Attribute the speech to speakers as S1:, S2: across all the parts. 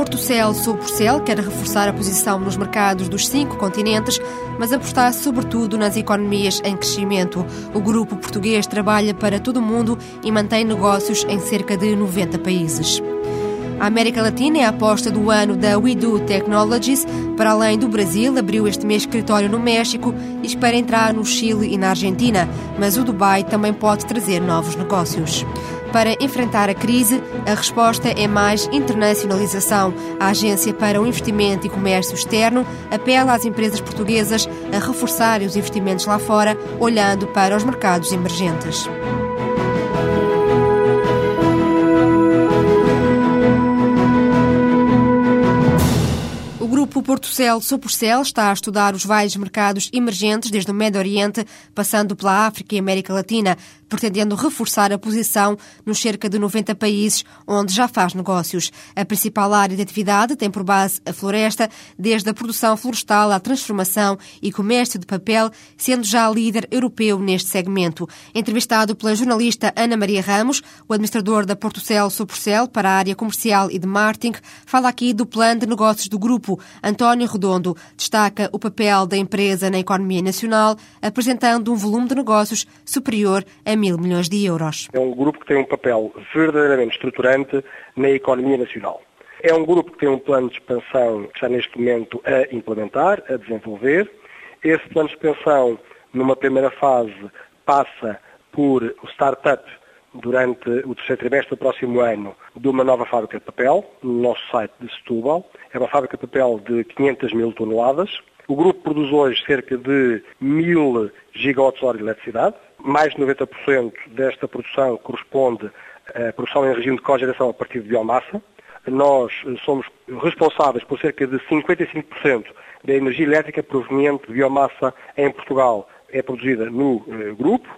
S1: Portocel Sul Porcel quer reforçar a posição nos mercados dos cinco continentes, mas apostar sobretudo nas economias em crescimento. O grupo português trabalha para todo o mundo e mantém negócios em cerca de 90 países. A América Latina é a aposta do ano da WeDo Technologies. Para além do Brasil, abriu este mês escritório no México e espera entrar no Chile e na Argentina, mas o Dubai também pode trazer novos negócios. Para enfrentar a crise, a resposta é mais internacionalização. A Agência para o Investimento e Comércio Externo apela às empresas portuguesas a reforçarem os investimentos lá fora, olhando para os mercados emergentes. grupo Portocel Soporcel está a estudar os vários mercados emergentes desde o Médio Oriente, passando pela África e América Latina, pretendendo reforçar a posição nos cerca de 90 países onde já faz negócios. A principal área de atividade tem por base a floresta, desde a produção florestal à transformação e comércio de papel, sendo já líder europeu neste segmento. Entrevistado pela jornalista Ana Maria Ramos, o administrador da Portocel Soporcel para a área comercial e de marketing, fala aqui do plano de negócios do grupo. António Redondo destaca o papel da empresa na economia nacional, apresentando um volume de negócios superior a mil milhões de euros.
S2: É um grupo que tem um papel verdadeiramente estruturante na economia nacional. É um grupo que tem um plano de expansão que está neste momento a implementar, a desenvolver. Esse plano de expansão, numa primeira fase, passa por o startup durante o terceiro trimestre do próximo ano de uma nova fábrica de papel, no nosso site de Setúbal. É uma fábrica de papel de 500 mil toneladas. O grupo produz hoje cerca de mil gigawatts-hora de eletricidade. Mais de 90% desta produção corresponde à produção em regime de cogeração a partir de biomassa. Nós somos responsáveis por cerca de 55% da energia elétrica proveniente de biomassa em Portugal é produzida no eh, grupo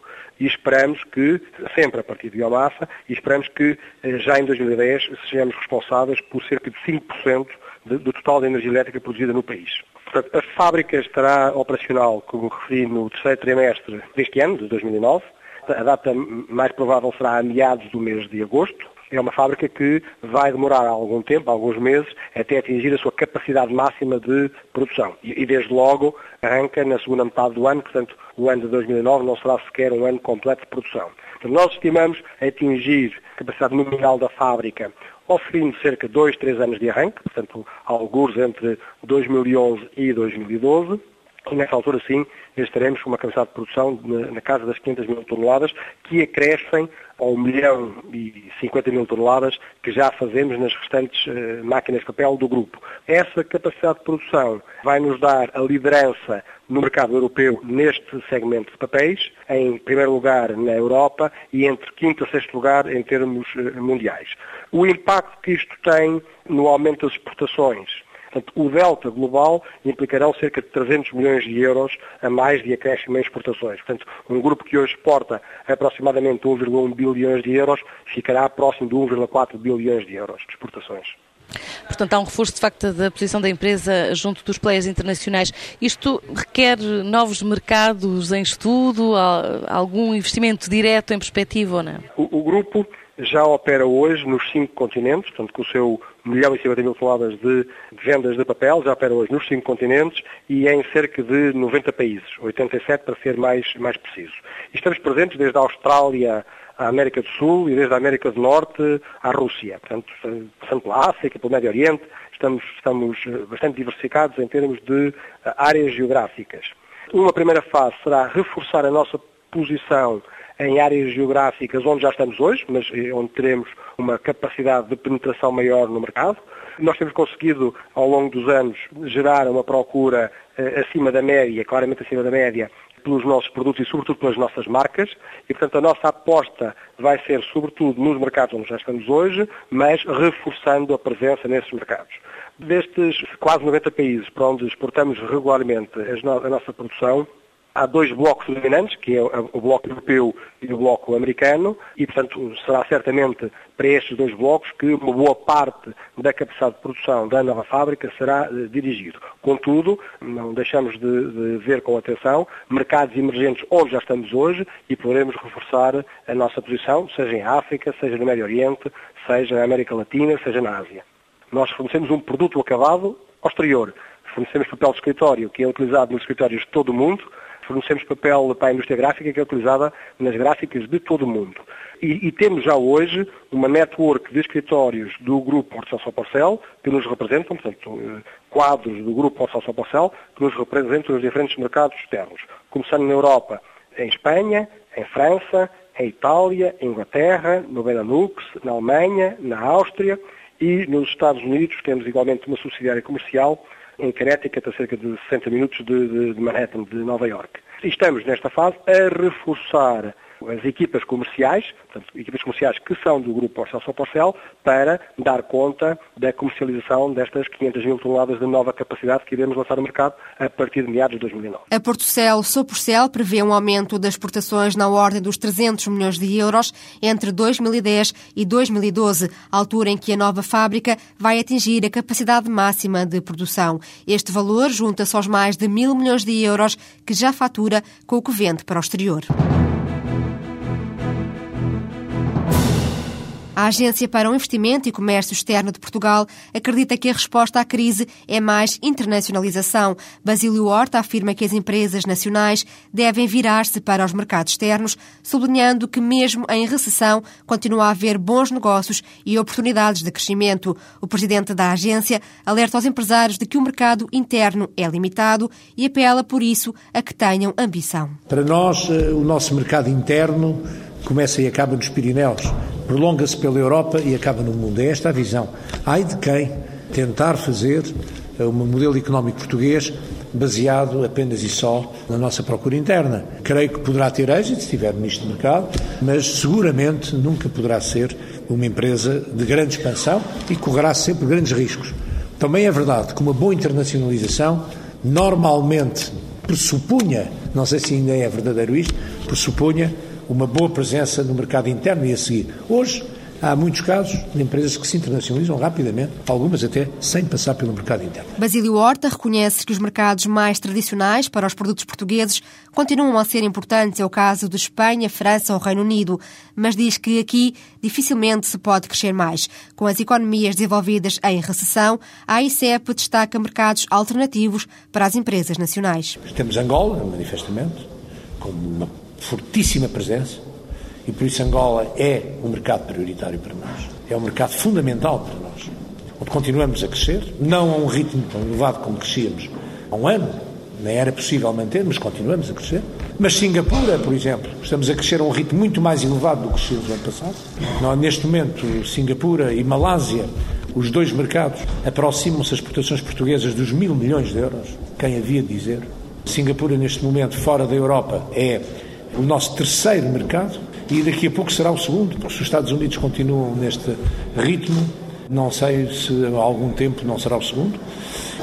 S2: e esperamos que, sempre a partir de biomassa, e esperamos que eh, já em 2010 sejamos responsáveis por cerca de 5% do total da energia elétrica produzida no país. Portanto, a fábrica estará operacional, como referi, no terceiro trimestre deste ano, de 2009. A data mais provável será a meados do mês de agosto. É uma fábrica que vai demorar algum tempo, alguns meses, até atingir a sua capacidade máxima de produção. E, desde logo, arranca na segunda metade do ano, portanto, o ano de 2009 não será sequer um ano completo de produção. Portanto, nós estimamos atingir a capacidade nominal da fábrica ao fim de cerca de dois, três anos de arranque, portanto, alguns entre 2011 e 2012, e nessa altura sim estaremos com uma capacidade de produção na, casa das 500 mil toneladas, que acrescem ao 1 milhão e 50 mil toneladas que já fazemos nas restantes uh, máquinas de papel do grupo. Essa capacidade de produção vai nos dar a liderança no mercado europeu neste segmento de papéis, em primeiro lugar na Europa e entre quinto a sexto lugar em termos uh, mundiais. O impacto que isto tem no aumento das exportações Portanto, o delta global implicará cerca de 300 milhões de euros a mais de acréscimo em exportações. Portanto, um grupo que hoje exporta aproximadamente 1,1 bilhões de euros ficará próximo de 1,4 bilhões de euros de exportações.
S3: Portanto, há um reforço de facto da posição da empresa junto dos players internacionais. Isto requer novos mercados em estudo, algum investimento direto em perspectiva ou não?
S2: O, o grupo já opera hoje nos cinco continentes, portanto, com o seu milhão e 50 mil toneladas de vendas de papel, já opera hoje nos cinco continentes e em cerca de 90 países, 87 para ser mais, mais preciso. E estamos presentes desde a Austrália à América do Sul e desde a América do Norte à Rússia. Portanto, passando pela África, pelo Médio Oriente, estamos, estamos bastante diversificados em termos de áreas geográficas. Uma primeira fase será reforçar a nossa posição em áreas geográficas onde já estamos hoje, mas eh, onde teremos uma capacidade de penetração maior no mercado. Nós temos conseguido, ao longo dos anos, gerar uma procura eh, acima da média, claramente acima da média, pelos nossos produtos e sobretudo pelas nossas marcas e, portanto, a nossa aposta vai ser sobretudo nos mercados onde já estamos hoje, mas reforçando a presença nesses mercados. Destes quase 90 países para onde exportamos regularmente a nossa produção, Há dois blocos dominantes, que é o bloco europeu e o bloco americano, e, portanto, será certamente para estes dois blocos que uma boa parte da capacidade de produção da nova fábrica será eh, dirigido. Contudo, não deixamos de, de, ver com atenção mercados emergentes onde já estamos hoje e poderemos reforçar a nossa posição, seja em África, seja no Médio Oriente, seja na América Latina, seja na Ásia. Nós fornecemos um produto acabado ao exterior. Fornecemos papel de escritório, que é utilizado nos escritórios de todo o mundo. Fornecemos papel para a indústria gráfica, que é utilizada nas gráficas de todo o mundo. E, e temos já hoje uma network de escritórios do Grupo Hortelã Porcel que nos representam, portanto, eh, quadros do Grupo Hortelã Porcel que nos representam nos diferentes mercados externos. Começando na Europa, em Espanha, em França, em Itália, em Inglaterra, no Benelux, na Alemanha, na Áustria e nos Estados Unidos temos igualmente uma subsidiária comercial em Connecticut, a cerca de 60 minutos de, de, de Manhattan, de Nova York. Estamos nesta fase a reforçar as equipas comerciais, portanto, equipas comerciais que são do grupo Porcel São Porcel, para dar conta da comercialização destas 500 mil toneladas de nova capacidade que iremos lançar no mercado a partir de meados de 2009.
S1: A Portocel São Porcel prevê um aumento das exportações na ordem dos 300 milhões de euros entre 2010 e 2012, altura em que a nova fábrica vai atingir a capacidade máxima de produção. Este valor junta-se aos mais de mil milhões de euros que já fatura com o que vende para o exterior. A Agência para o Investimento e Comércio Externo de Portugal acredita que a resposta à crise é mais internacionalização. Basílio Horta afirma que as empresas nacionais devem virar-se para os mercados externos, sublinhando que, mesmo em recessão, continua a haver bons negócios e oportunidades de crescimento. O presidente da agência alerta aos empresários de que o mercado interno é limitado e apela, por isso, a que tenham ambição.
S4: Para nós, eh, o nosso mercado interno começa e acaba nos Pirineus, prolonga-se pela Europa e acaba no mundo. É esta a visão. Ai de quem tentar fazer um modelo económico português baseado apenas e só na nossa procura interna. Creio que poderá ter êxito se estiver nisto de mercado, mas seguramente nunca poderá ser uma empresa de grande expansão e correrá sempre grandes riscos. Também é verdade que uma boa internacionalização normalmente pressupunha, não sei se ainda é verdadeiro isto, pressupunha uma boa presença no mercado interno e a seguir. Hoje, há muitos casos de empresas que se internacionalizam rapidamente, algumas até sem passar pelo mercado interno.
S1: Basílio Horta reconhece que os mercados mais tradicionais para os produtos portugueses continuam a ser importantes, é o caso de Espanha, França ou Reino Unido, mas diz que aqui dificilmente se pode crescer mais. Com as economias desenvolvidas em recessão, a ICEP destaca mercados alternativos para as empresas nacionais.
S4: Temos Angola, manifestamente, com uma fortíssima presença e por isso Angola é um mercado prioritário para nós. É um mercado fundamental para nós. Onde continuamos a crescer, não a um ritmo tão elevado como crescíamos há um ano, nem era possível manter, mas continuamos a crescer. Mas Singapura, por exemplo, estamos a crescer a um ritmo muito mais elevado do que crescemos no ano passado. Neste momento, Singapura e Malásia, os dois mercados, aproximam-se as exportações portuguesas dos mil milhões de euros. Quem havia de dizer? Singapura, neste momento, fora da Europa, é o nosso terceiro mercado e daqui a pouco será o segundo, porque se os Estados Unidos continuam neste ritmo, não sei se há algum tempo não será o segundo.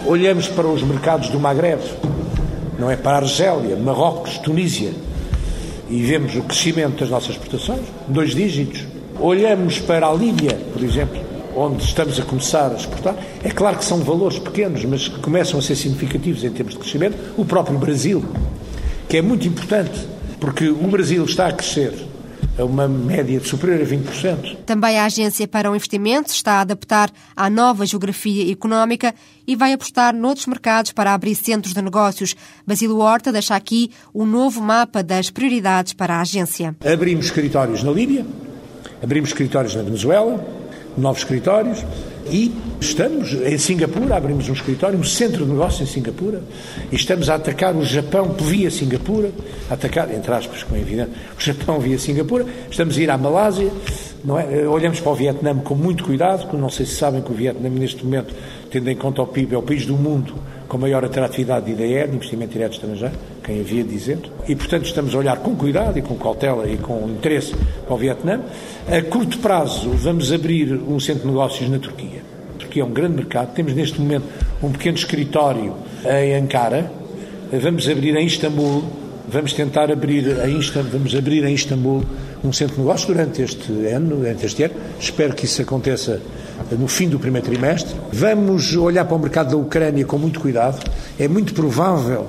S4: Olhamos para os mercados do Magreb, não é? Para a Argélia, Marrocos, Tunísia, e vemos o crescimento das nossas exportações, dois dígitos. Olhamos para a Líbia, por exemplo, onde estamos a começar a exportar. É claro que são valores pequenos, mas que começam a ser significativos em termos de crescimento. O próprio Brasil, que é muito importante porque o Brasil está a crescer a uma média de superior a 20%.
S1: Também a Agência para o Investimento está a adaptar à nova geografia económica e vai apostar noutros mercados para abrir centros de negócios. Basílio Horta deixa aqui o novo mapa das prioridades para a agência.
S4: Abrimos escritórios na Líbia, abrimos escritórios na Venezuela, novos escritórios, e estamos em Singapura, abrimos um escritório, um centro de negócio em Singapura, e estamos a atacar o Japão via Singapura, atacar, entre aspas, como é evidente, o Japão via Singapura, estamos a ir à Malásia, é? olhamos para o Vietnã com muito cuidado, porque não sei se sabem que o Vietnã, neste momento, tendo em conta o PIB, é o país do mundo com maior atratividade de IDE, de investimento direto estrangeiro, quem havia dizer. E, portanto, estamos a olhar com cuidado e com cautela e com interesse para o Vietnã. A curto prazo, vamos abrir um centro de negócios na Turquia. Turquia é um grande mercado. Temos, neste momento, um pequeno escritório em Ankara. Vamos abrir em Istambul. Vamos tentar abrir em Istambul, vamos abrir em Istambul um centro de negócios durante este ano, durante este ano. Espero que isso aconteça no fim do primeiro trimestre. Vamos olhar para o mercado da Ucrânia com muito cuidado. É muito provável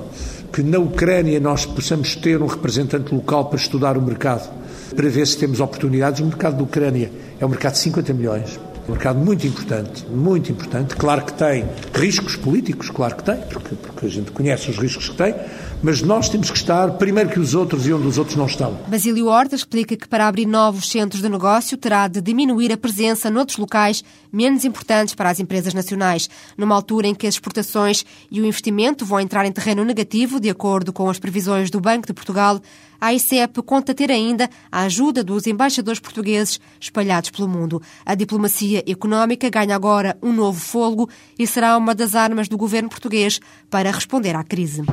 S4: que na Ucrânia nós possamos ter um representante local para estudar o mercado, para ver se temos oportunidades. O mercado da Ucrânia é um mercado de 50 milhões. Um mercado muito importante, muito importante. Claro que tem riscos políticos, claro que tem, porque, porque a gente conhece os riscos que tem, mas nós temos que estar primeiro que os outros e onde os outros não estão.
S1: Basílio Horta explica que para abrir novos centros de negócio terá de diminuir a presença noutros locais menos importantes para as empresas nacionais, numa altura em que as exportações e o investimento vão entrar em terreno negativo, de acordo com as previsões do Banco de Portugal. A ICEP conta ter ainda a ajuda dos embaixadores portugueses espalhados pelo mundo. A diplomacia económica ganha agora um novo fôlego e será uma das armas do governo português para responder à crise.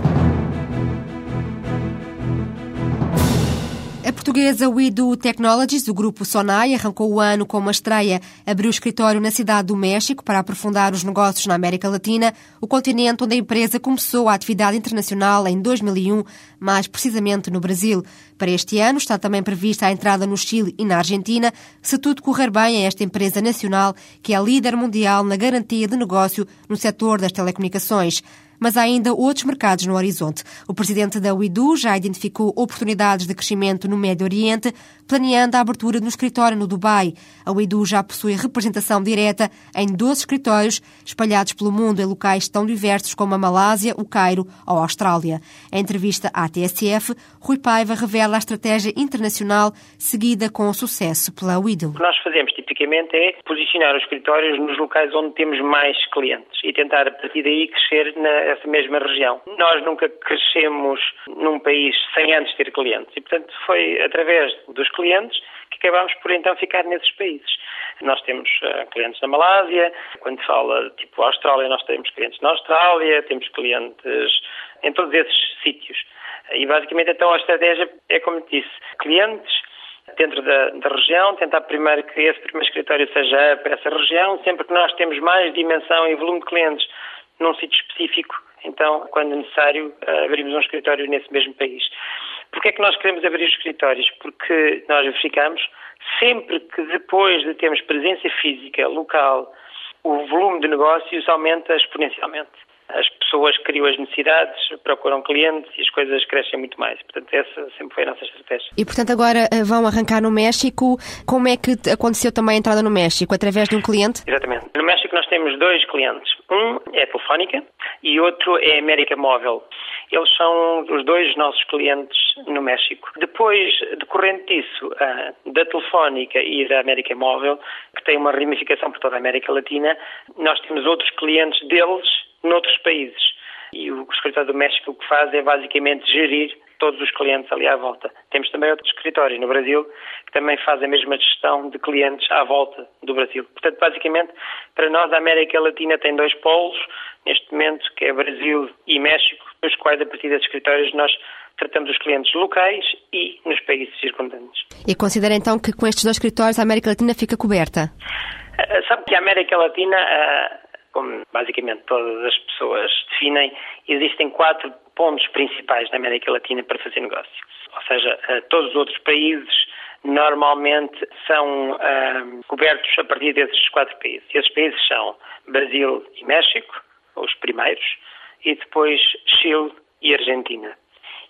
S1: Portuguesa WeDo Technologies, do grupo Sonai, arrancou o ano com uma estreia. Abriu escritório na cidade do México para aprofundar os negócios na América Latina, o continente onde a empresa começou a atividade internacional em 2001, mais precisamente no Brasil. Para este ano está também prevista a entrada no Chile e na Argentina, se tudo correr bem a esta empresa nacional, que é líder mundial na garantia de negócio no setor das telecomunicações mas há ainda outros mercados no horizonte. O presidente da UIDU já identificou oportunidades de crescimento no Médio Oriente, planeando a abertura de um escritório no Dubai. A UIDU já possui representação direta em 12 escritórios espalhados pelo mundo em locais tão diversos como a Malásia, o Cairo ou a Austrália. Em entrevista à TSF, Rui Paiva revela a estratégia internacional seguida com sucesso pela UIDU.
S5: O que nós fazemos tipicamente é posicionar os escritórios nos locais onde temos mais clientes e tentar a partir daí crescer na essa mesma região. Nós nunca crescemos num país sem antes ter clientes e, portanto, foi através dos clientes que acabámos por então ficar nesses países. Nós temos uh, clientes na Malásia, quando fala tipo Austrália, nós temos clientes na Austrália, temos clientes em todos esses sítios. E basicamente então a estratégia é como disse, clientes dentro da, da, região, tentar primeiro que esse primeiro escritório seja para essa região, sempre que nós temos mais dimensão e volume de clientes num sítio específico, então, quando necessário, eh, abrimos um escritório nesse mesmo país. Porquê é que nós queremos abrir os escritórios? Porque nós verificamos sempre que depois de termos presença física local, o volume de negócios aumenta exponencialmente. As pessoas criam as necessidades, procuram clientes e as coisas crescem muito mais. Portanto, essa sempre foi a nossa estratégia.
S1: E, portanto, agora eh, vão arrancar no México. Como é que aconteceu também a entrada no México? Através de um cliente?
S5: Exatamente. No México nós temos dois clientes. Um é a Telefónica e outro é a América Móvel. Eles são os dois nossos clientes no México. Depois, decorrente disso, da Telefónica e da América Móvel, que tem uma ramificação por toda a América Latina, nós temos outros clientes deles noutros países. E o escritório do México o que faz é basicamente gerir todos os clientes ali à volta. Temos também outro escritório no Brasil que também faz a mesma gestão de clientes à volta do Brasil. Portanto, basicamente, para nós a América Latina tem dois polos, neste momento, que é Brasil e México, nos quais, a partir desses escritórios, nós tratamos os clientes locais e nos países circundantes.
S1: E considera então que com estes dois escritórios a América Latina fica coberta?
S5: Uh, sabe que a América Latina, uh, como basicamente todas as pessoas definem, existem quatro pontos principais na América Latina para fazer negócio. Ou seja, uh, todos os outros países normalmente são cobertos a partir desses quatro países. Esses países são Brasil e México, os primeiros, e depois Chile e Argentina.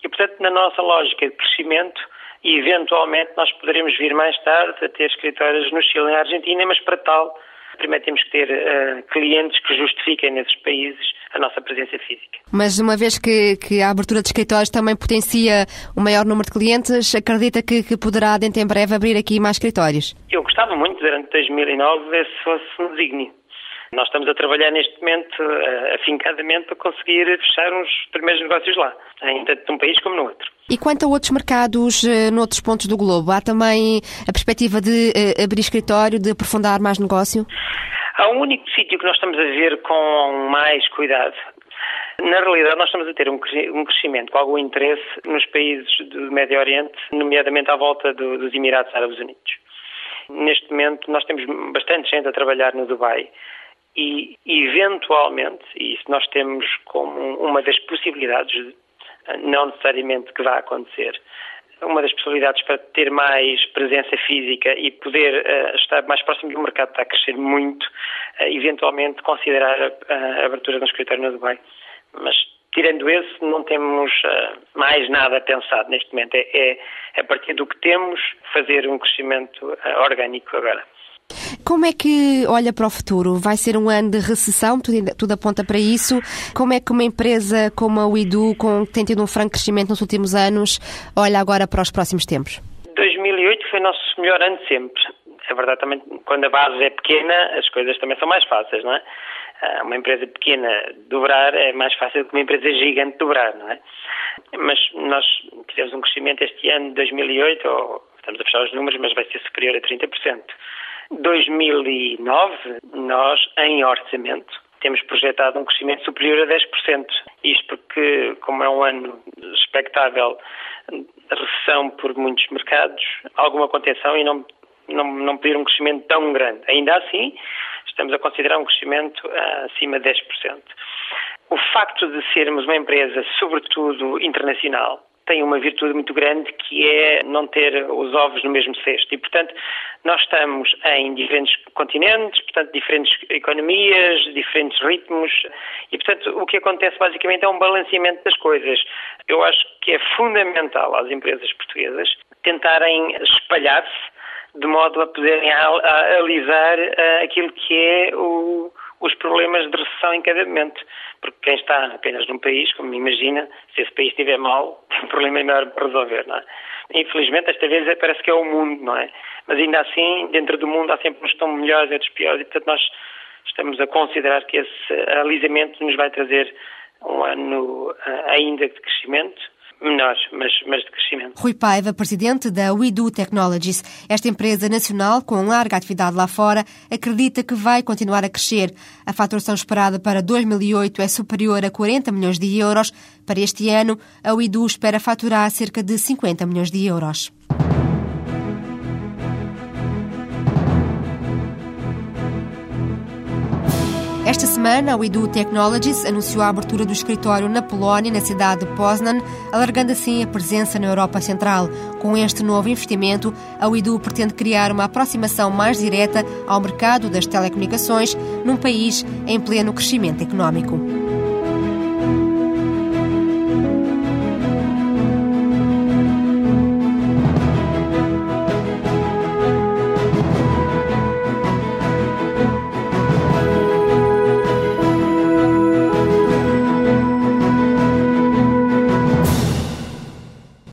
S5: E, portanto, na nossa lógica de crescimento, eventualmente nós poderemos vir mais tarde a ter escritórios no Chile e na Argentina, mas para tal, primeiro temos que ter uh, clientes que justifiquem nesses países a nossa presença física.
S1: Mas uma vez que, que a abertura de escritórios também potencia o maior número de clientes, acredita que, que poderá, dentro em breve, abrir aqui mais escritórios?
S5: Eu gostava muito, durante 2009, se fosse um desígnio. Nós estamos a trabalhar neste momento uh, afincadamente para conseguir fechar uns primeiros negócios lá, em tanto num país como no outro.
S1: E quanto a outros mercados uh, noutros pontos do globo, há também a perspectiva de uh, abrir escritório, de aprofundar mais negócio?
S5: Há um único sítio que nós estamos a ver com mais cuidado. Na realidade, nós estamos a ter um crescimento com algum interesse nos países do Médio Oriente, nomeadamente à volta do, dos Emirados Árabes Unidos. Neste momento, nós temos bastante gente a trabalhar no Dubai e, eventualmente, e isso nós temos como uma das possibilidades, não necessariamente que vá acontecer, uma das possibilidades para ter mais presença física e poder uh, estar mais próximo do mercado está a crescer muito, uh, eventualmente considerar a, a, abertura de um escritório no Dubai. Mas tirando esse, não temos uh, mais nada pensado neste momento. É, é, a partir do que temos fazer um crescimento orgânico agora.
S1: Como é que olha para o futuro? Vai ser um ano de recessão, tudo, tudo aponta para isso. Como é que uma empresa como a Uidu, com, que tem tido um franco crescimento nos últimos anos, olha agora para os próximos tempos?
S5: 2008 foi o nosso melhor ano de sempre. É verdade também, quando a base é pequena, as coisas também são mais fáceis, não é? Ah, uma empresa pequena dobrar é mais fácil que uma empresa gigante dobrar, não é? Mas nós tivemos um crescimento este ano de 2008, ou estamos a fechar os números, mas vai ser superior a 30%. 2009, nós, em orçamento, temos projetado um crescimento superior a 10%. Isto porque, como é um ano expectável recessão por muitos mercados, alguma contenção e não, não, não pedir um crescimento tão grande. Ainda assim, estamos a considerar um crescimento uh, acima de 10%. O facto de sermos uma empresa, sobretudo internacional, tem uma virtude muito grande que é não ter os ovos no mesmo cesto. E, portanto, nós estamos em diferentes continentes, portanto, diferentes economias, diferentes ritmos. E, portanto, o que acontece basicamente é um balanceamento das coisas. Eu acho que é fundamental às empresas portuguesas tentarem espalhar-se de modo a poderem analisar uh, aquilo que é o os problemas de recessão em cada momento. Porque quem está apenas num país, como imagina, se esse país estiver mal, tem um problema enorme para resolver, não é? Infelizmente, esta vez parece que é o mundo, não é? Mas ainda assim, dentro do mundo há sempre uns que estão melhores e outros piores, e portanto nós estamos a considerar que esse alisamento nos vai trazer um ano eh, ainda de crescimento, menores, mas, mas de crescimento.
S1: Rui Paiva, presidente da WeDo Technologies. Esta empresa nacional, com larga atividade lá fora, acredita que vai continuar a crescer. A faturação esperada para 2008 é superior a 40 milhões de euros. Para este ano, a WeDo espera faturar cerca de 50 milhões de euros. Esta semana, a Uidu Technologies anunciou a abertura do escritório na Polónia, na cidade de Poznan, alargando assim a presença na Europa Central. Com este novo investimento, a Uidu pretende criar uma aproximação mais direta ao mercado das telecomunicações num país em pleno crescimento económico.